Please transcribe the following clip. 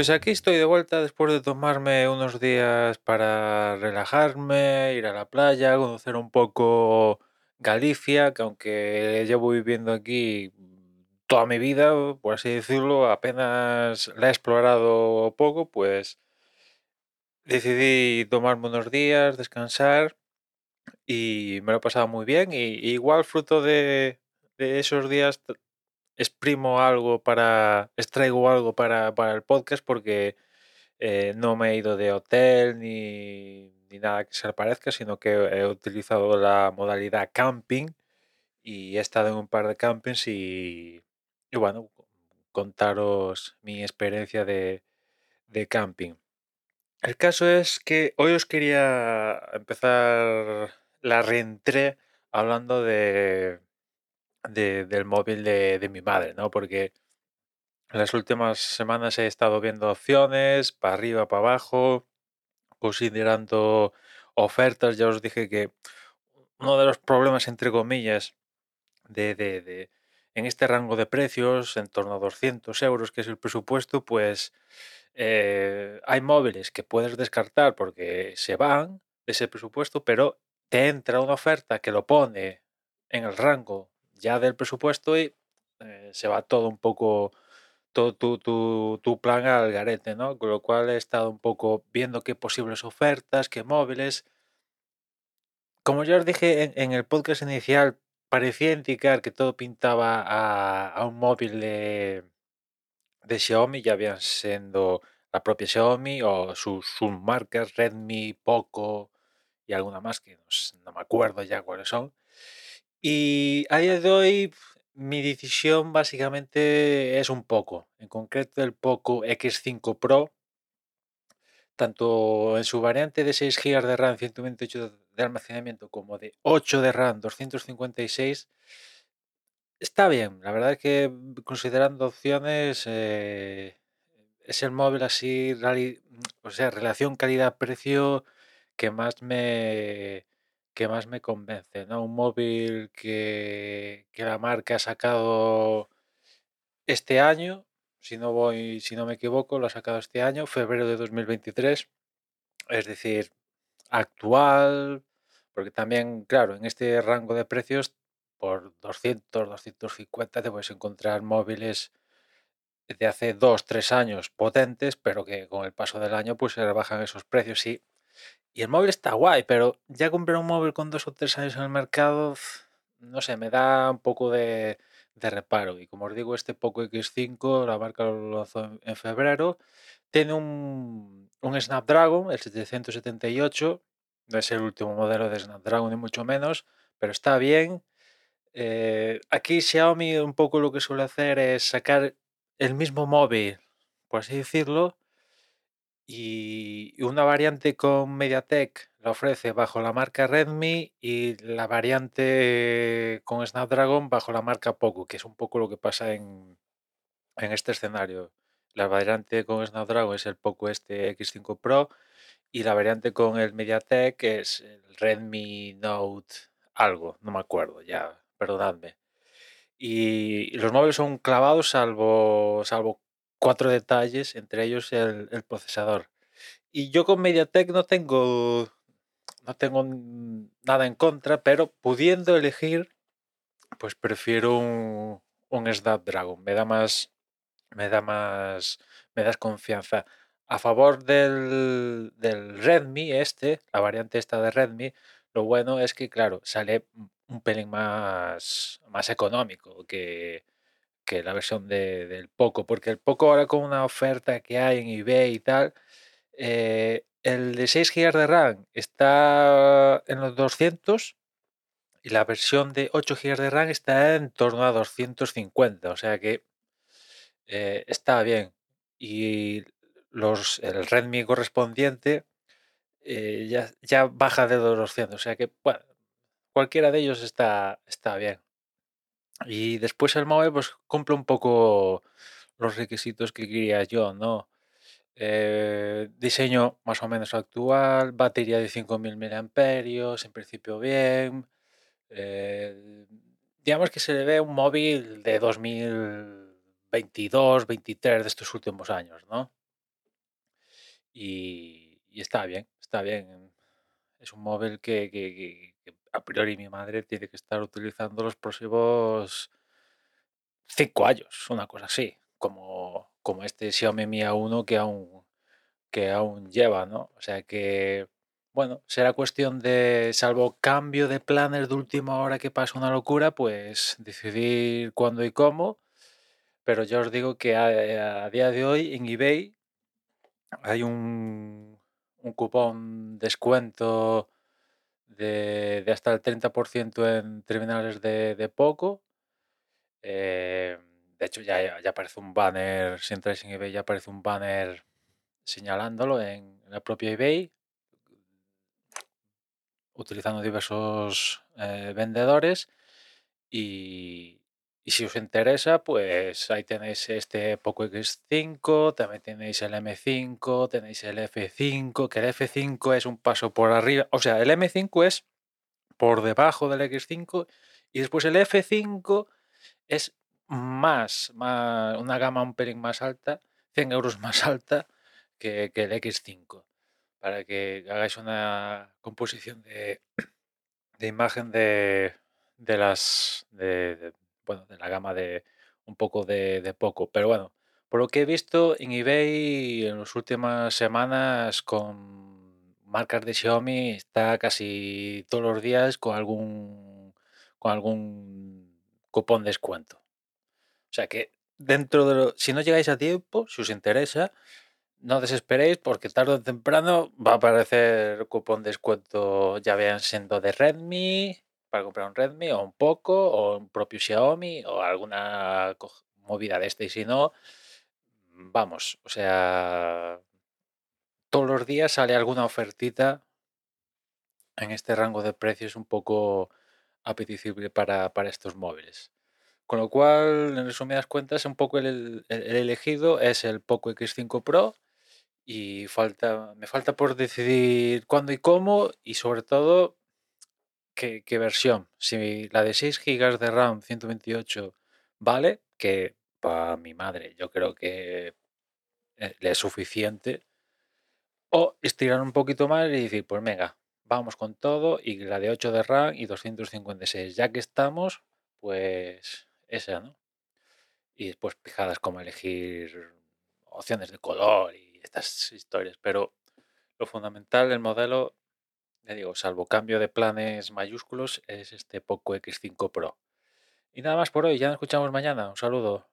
Pues aquí estoy de vuelta después de tomarme unos días para relajarme, ir a la playa, conocer un poco Galicia, que aunque llevo viviendo aquí toda mi vida, por así decirlo, apenas la he explorado poco, pues decidí tomarme unos días, descansar y me lo he pasado muy bien. Y, igual fruto de, de esos días exprimo algo para, extraigo algo para, para el podcast porque eh, no me he ido de hotel ni, ni, nada que se le parezca, sino que he utilizado la modalidad camping y he estado en un par de campings y, bueno, contaros mi experiencia de, de camping. El caso es que hoy os quería empezar la reentré hablando de, de, del móvil de, de, mi madre, ¿no? Porque en las últimas semanas he estado viendo opciones, para arriba, para abajo, considerando ofertas. Ya os dije que uno de los problemas, entre comillas, de, de, en este rango de precios, en torno a 200 euros, que es el presupuesto, pues eh, hay móviles que puedes descartar porque se van de ese presupuesto, pero te entra una oferta que lo pone en el rango ya del presupuesto y eh, se va todo un poco, todo tu, tu, tu, plan al garete, ¿no? Con lo cual he estado un poco viendo qué posibles ofertas, qué móviles. Como ya os dije en, en el podcast inicial, parecía indicar que todo pintaba a, a un móvil de, de, Xiaomi, ya habían siendo la propia Xiaomi o sus, sus marcas Redmi, Poco y alguna más que no, no me acuerdo ya cuáles son. Y a día de hoy mi decisión básicamente es un poco, en concreto el Poco X5 Pro, tanto en su variante de 6 GB de RAM, 128 de almacenamiento, como de 8 de RAM, 256, está bien. La verdad es que considerando opciones, eh, es el móvil así, o sea, relación calidad-precio que más me que más me convence, ¿no? Un móvil que, que la marca ha sacado este año, si no voy, si no me equivoco, lo ha sacado este año, febrero de 2023, es decir, actual, porque también, claro, en este rango de precios, por 200, 250 te puedes encontrar móviles de hace 2, 3 años potentes, pero que con el paso del año pues se rebajan esos precios y y el móvil está guay, pero ya comprar un móvil con dos o tres años en el mercado, no sé, me da un poco de, de reparo. Y como os digo, este Poco X5, la marca lo lanzó en febrero, tiene un, un Snapdragon, el 778, no es el último modelo de Snapdragon ni mucho menos, pero está bien. Eh, aquí Xiaomi un poco lo que suele hacer es sacar el mismo móvil, por así decirlo, y una variante con MediaTek la ofrece bajo la marca Redmi y la variante con Snapdragon bajo la marca Poco, que es un poco lo que pasa en, en este escenario. La variante con Snapdragon es el Poco este X5 Pro y la variante con el MediaTek es el Redmi Note algo, no me acuerdo ya, perdonadme. Y, y los móviles son clavados salvo, salvo cuatro detalles, entre ellos el, procesador. Y yo con MediaTek no tengo, no tengo nada en contra, pero pudiendo elegir, pues prefiero un, un Snapdragon. Me da más, me da más, me das confianza. A favor del, del Redmi, este, la variante esta de Redmi, lo bueno es que, claro, sale un pelín más, más económico que, la versión de, del Poco, porque el Poco ahora con una oferta que hay en eBay y tal, eh, el de 6 GB de RAM está en los 200 y la versión de 8 GB de RAM está en torno a 250, o sea que eh, está bien. Y los, el Redmi correspondiente eh, ya, ya baja de 200, o sea que bueno, cualquiera de ellos está, está bien. Y después el móvil pues cumple un poco los requisitos que quería yo, ¿no? Eh, diseño más o menos actual, batería de 5000 mAh, en principio bien. Eh, digamos que se le ve un móvil de 2022, 23 de estos últimos años, ¿no? y, y está bien, está bien. Es un móvil que, a priori mi madre tiene que estar utilizando los próximos cinco años, una cosa así, como, como este Xiaomi Mi A1 que aún, que aún lleva, ¿no? O sea que, bueno, será cuestión de, salvo cambio de planes de última hora que pasa una locura, pues decidir cuándo y cómo. Pero ya os digo que a, día de hoy en eBay hay un cupón descuento de, hasta el 30% en terminales de, de Poco. Eh, de hecho, ya, ya- ya aparece un banner, si entráis en eBay, ya aparece un banner señalándolo en la propia eBay, utilizando diversos eh, vendedores. Y, si os interesa, pues ahí tenéis este Poco X5, también tenéis el M5, tenéis el F5, que el F5 es un paso por arriba. O sea, el M5 es por debajo del X5 y después el F5 es más, más una gama un pelín más alta, 100 euros más alta que, el X5, para que hagáis una composición de, de imagen de, de las de- de de un poco de, de poco. Pero bueno, por lo que he visto en eBay en las últimas semanas con marcas de Xiaomi está casi todos los días con algún con algún cupón descuento. O sea que dentro de lo, si no llegáis a tiempo, si os interesa, no desesperéis porque tarde o temprano va a aparecer cupón descuento, ya vean siendo de Redmi, para comprar un Redmi o un Poco o un propio Xiaomi o alguna movida de este. Y si no, vamos, o sea, todos los días sale alguna ofertita en este rango de precios un poco apetecible para, para estos móviles. Con lo cual, en resumidas cuentas, un poco el, el- el elegido es el Poco X5 Pro y falta, me falta por decidir cuándo y cómo y sobre todo qué, versión. Si la de 6 GB de RAM 128 vale, que para mi madre yo creo que eh, le es suficiente, o estirar un poquito más y decir, pues venga, vamos con todo y la de 8 de RAM y 256. Ya que estamos, pues esa, ¿no? Y después fijadas como elegir opciones de color y estas historias. Pero lo fundamental del modelo, ya digo, salvo cambio de planes mayúsculos, es este Poco X5 Pro. Y nada más por hoy, ya nos escuchamos mañana. Un saludo.